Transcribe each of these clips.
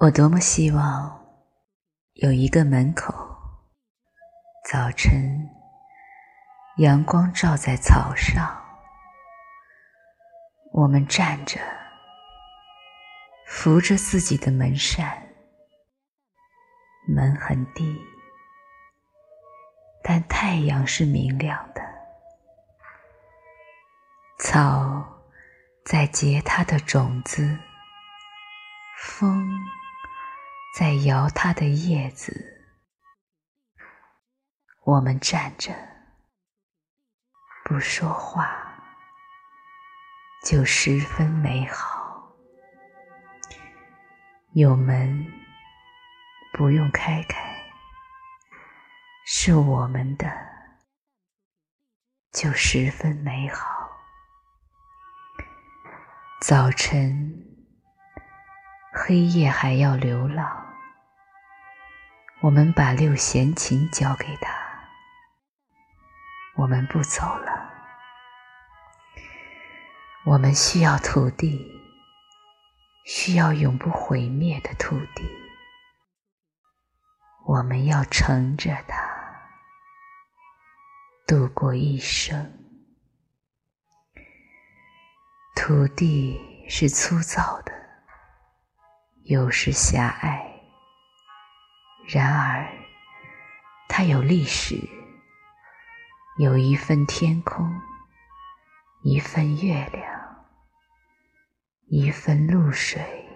我多么希望有一个门口，早晨阳光照在草上，我们站着，扶着自己的门扇，门很低，但太阳是明亮的，草在结它的种子，风。在摇它的叶子，我们站着不说话，就十分美好。有门不用开开，是我们的，就十分美好。早晨，黑夜还要流浪。我们把六弦琴交给他，我们不走了。我们需要土地，需要永不毁灭的土地。我们要乘着它度过一生。土地是粗糙的，有时狭隘。然而，它有历史，有一份天空，一份月亮，一份露水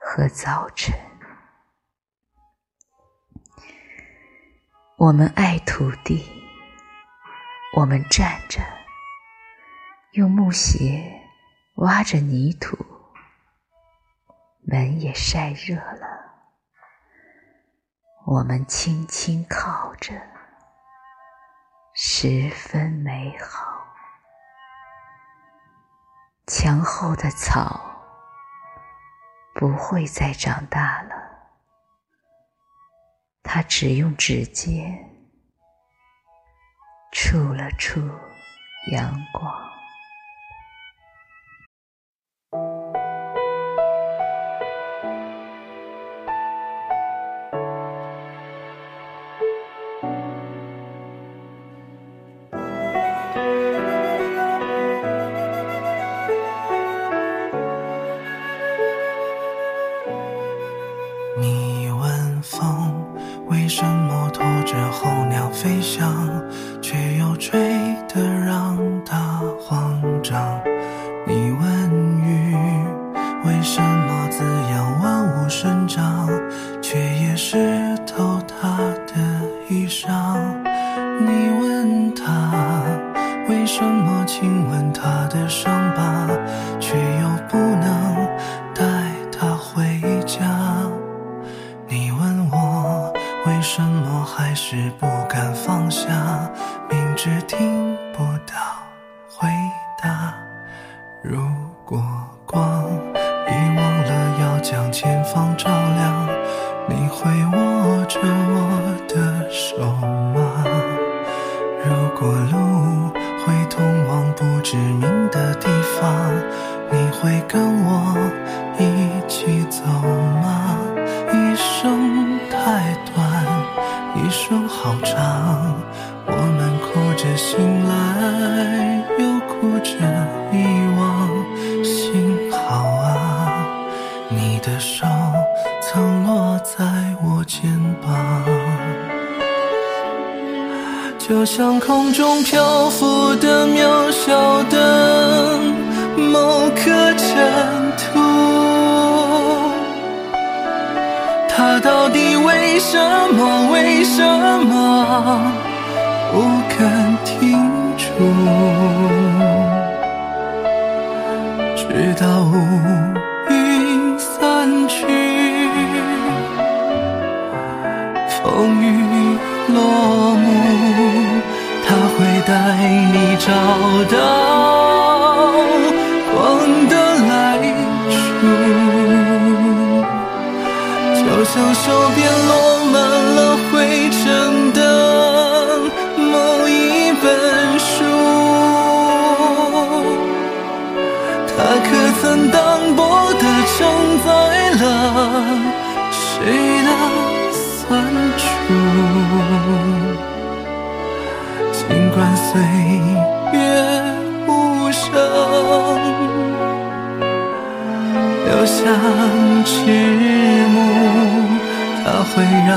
和早晨。我们爱土地，我们站着，用木鞋挖着泥土，门也晒热了。我们轻轻靠着，十分美好。墙后的草不会再长大了，它只用指尖触了触阳光。飞翔，却又吹得让它慌张。你问雨为什么为什么还是不敢。放下，明知听不到手曾落在我肩膀，就像空中漂浮的渺小的某颗尘土。它到底为什么？为什么？不肯停住，直到带你找到光的来处，就像手边落满像迟暮，它会让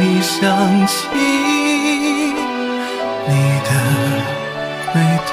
你想起你的归途。